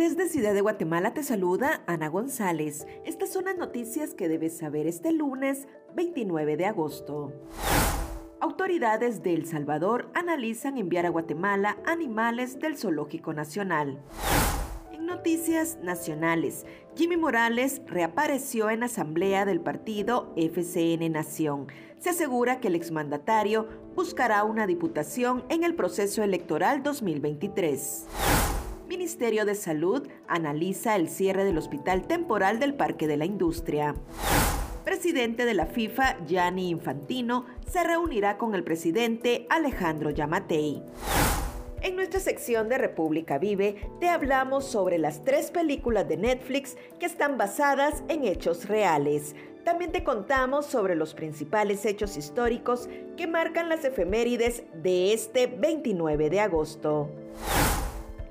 Desde Ciudad de Guatemala te saluda Ana González. Estas son las noticias que debes saber este lunes 29 de agosto. Autoridades de El Salvador analizan enviar a Guatemala animales del Zoológico Nacional. En noticias nacionales, Jimmy Morales reapareció en asamblea del partido FCN Nación. Se asegura que el exmandatario buscará una diputación en el proceso electoral 2023. Ministerio de Salud analiza el cierre del hospital temporal del Parque de la Industria. Presidente de la FIFA, Gianni Infantino, se reunirá con el presidente Alejandro Yamatei. En nuestra sección de República Vive te hablamos sobre las tres películas de Netflix que están basadas en hechos reales. También te contamos sobre los principales hechos históricos que marcan las efemérides de este 29 de agosto.